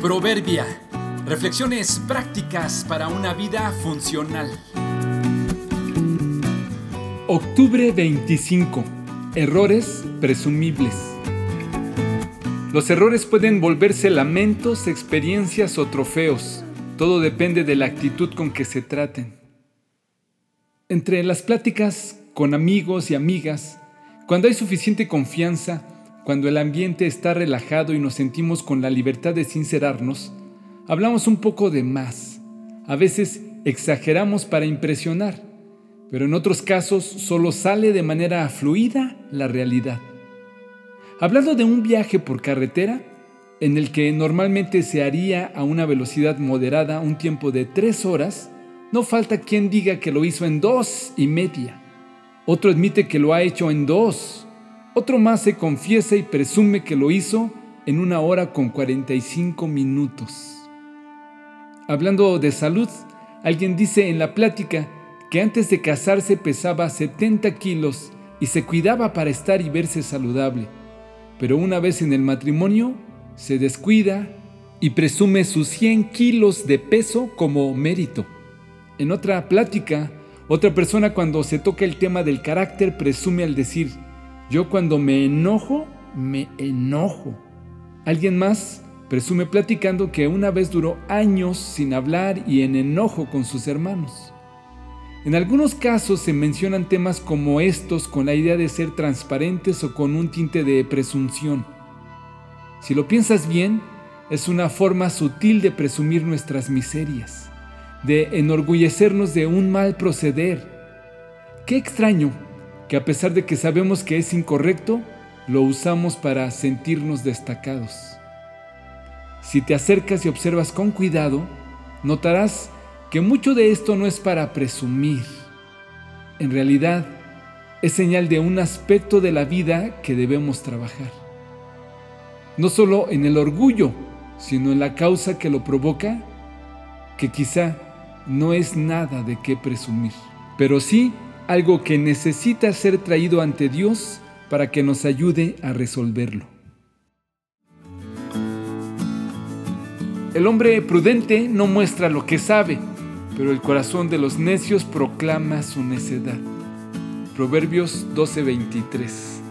Proverbia. Reflexiones prácticas para una vida funcional. Octubre 25. Errores presumibles. Los errores pueden volverse lamentos, experiencias o trofeos. Todo depende de la actitud con que se traten. Entre las pláticas con amigos y amigas, cuando hay suficiente confianza, cuando el ambiente está relajado y nos sentimos con la libertad de sincerarnos, hablamos un poco de más. A veces exageramos para impresionar, pero en otros casos solo sale de manera fluida la realidad. Hablando de un viaje por carretera, en el que normalmente se haría a una velocidad moderada un tiempo de tres horas, no falta quien diga que lo hizo en dos y media. Otro admite que lo ha hecho en dos. Otro más se confiesa y presume que lo hizo en una hora con 45 minutos. Hablando de salud, alguien dice en la plática que antes de casarse pesaba 70 kilos y se cuidaba para estar y verse saludable. Pero una vez en el matrimonio, se descuida y presume sus 100 kilos de peso como mérito. En otra plática, otra persona cuando se toca el tema del carácter presume al decir, yo cuando me enojo, me enojo. Alguien más presume platicando que una vez duró años sin hablar y en enojo con sus hermanos. En algunos casos se mencionan temas como estos con la idea de ser transparentes o con un tinte de presunción. Si lo piensas bien, es una forma sutil de presumir nuestras miserias, de enorgullecernos de un mal proceder. Qué extraño que a pesar de que sabemos que es incorrecto, lo usamos para sentirnos destacados. Si te acercas y observas con cuidado, notarás que mucho de esto no es para presumir. En realidad, es señal de un aspecto de la vida que debemos trabajar no solo en el orgullo, sino en la causa que lo provoca, que quizá no es nada de qué presumir, pero sí algo que necesita ser traído ante Dios para que nos ayude a resolverlo. El hombre prudente no muestra lo que sabe, pero el corazón de los necios proclama su necedad. Proverbios 12:23